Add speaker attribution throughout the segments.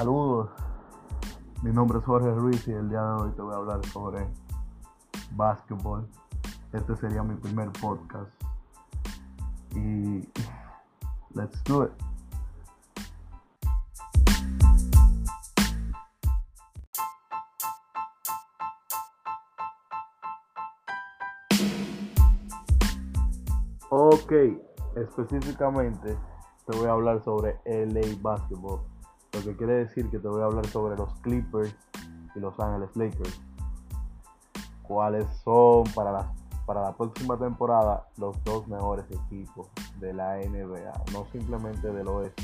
Speaker 1: Saludos, mi nombre es Jorge Ruiz y el día de hoy te voy a hablar sobre básquetbol. Este sería mi primer podcast y let's do it. Ok, específicamente te voy a hablar sobre LA Basketball, lo que quiere decir que te voy a hablar sobre los Clippers y Los Ángeles Lakers, cuáles son para la, para la próxima temporada los dos mejores equipos de la NBA, no simplemente del oeste,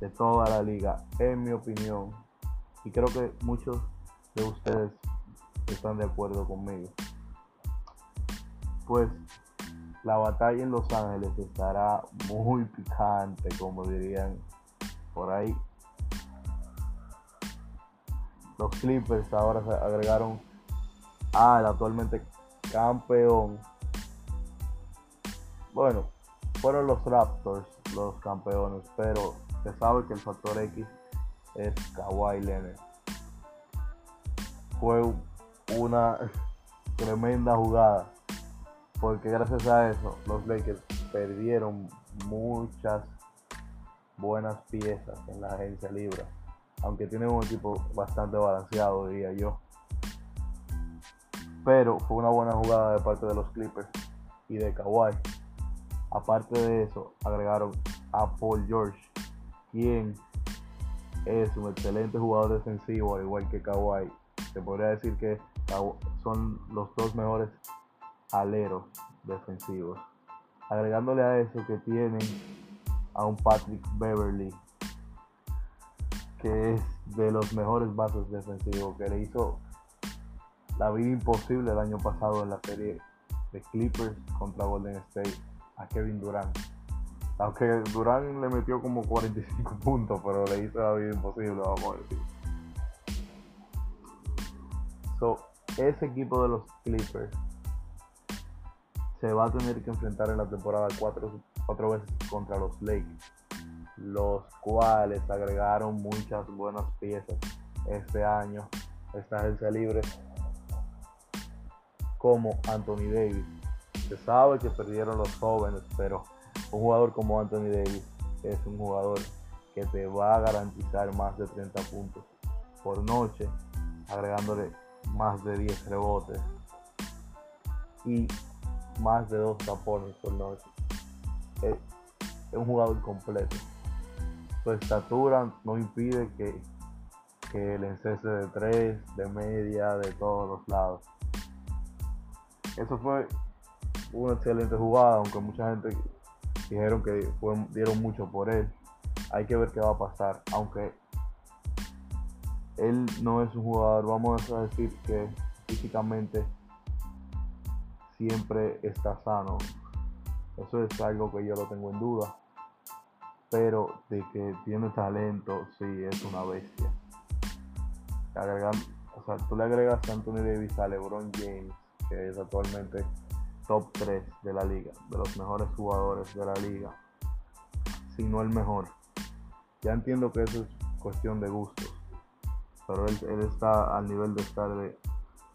Speaker 1: de toda la liga, en mi opinión, y creo que muchos de ustedes están de acuerdo conmigo. Pues la batalla en Los Ángeles estará muy picante, como dirían por ahí. Los Clippers ahora se agregaron al actualmente campeón. Bueno, fueron los Raptors los campeones, pero se sabe que el factor X es Kawhi Leonard. Fue una tremenda jugada porque gracias a eso los Lakers perdieron muchas buenas piezas en la agencia libre, aunque tienen un equipo bastante balanceado, diría yo. Pero fue una buena jugada de parte de los Clippers y de Kawhi. Aparte de eso, agregaron a Paul George, quien es un excelente jugador defensivo, al igual que Kawhi. Se podría decir que son los dos mejores aleros defensivos. Agregándole a eso que tienen a un Patrick Beverly, que es de los mejores bases defensivos, que le hizo la vida imposible el año pasado en la serie de Clippers contra Golden State a Kevin Durant. Aunque Durant le metió como 45 puntos, pero le hizo la vida imposible, vamos a decir. So, ese equipo de los Clippers se va a tener que enfrentar en la temporada cuatro, cuatro veces contra los Lakers, los cuales agregaron muchas buenas piezas este año, esta agencia libre, como Anthony Davis. Se sabe que perdieron los jóvenes, pero un jugador como Anthony Davis es un jugador que te va a garantizar más de 30 puntos por noche, agregándole más de 10 rebotes. Y más de dos tapones por noche. Es, un jugador completo. Su estatura no impide que, que el encese de tres, de media, de todos los lados. Eso fue una excelente jugada, aunque mucha gente dijeron que dieron mucho por él. Hay que ver qué va a pasar, aunque él no es un jugador, vamos a decir que físicamente siempre está sano. Eso es algo que yo lo tengo en duda. Pero de que tiene talento, sí, es una bestia. o sea, tú le agregas a Anthony Davis a LeBron James, que es actualmente top 3 de la liga, de los mejores jugadores de la liga, si no el mejor. Ya entiendo que eso es cuestión de gustos, pero él, él está al nivel de estar de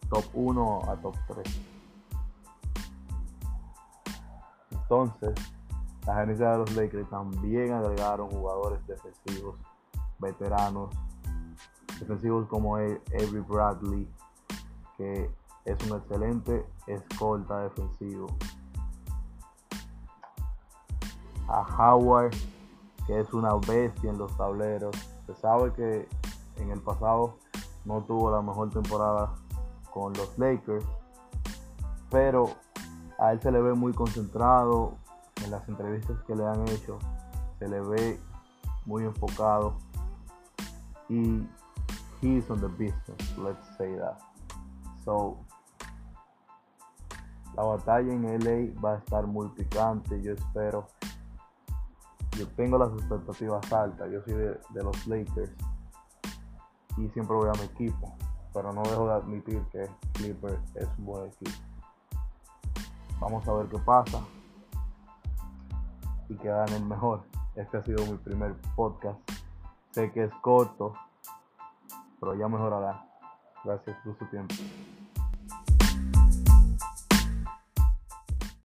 Speaker 1: top 1 a top 3. Entonces, la gerencia de los Lakers también agregaron jugadores defensivos, veteranos, defensivos como e- Avery Bradley, que es un excelente escolta defensivo. A Howard, que es una bestia en los tableros. Se sabe que en el pasado no tuvo la mejor temporada con los Lakers, pero a él se le ve muy concentrado en las entrevistas que le han hecho, se le ve muy enfocado y he's on the business, let's say that. So, la batalla en LA va a estar muy picante, yo espero. Yo tengo las expectativas altas, yo soy de, de los Lakers y siempre voy a mi equipo, pero no dejo de admitir que Clippers es un buen equipo. Vamos a ver qué pasa y que gane el mejor. Este ha sido mi primer podcast. Sé que es corto, pero ya mejorará. Gracias por su tiempo.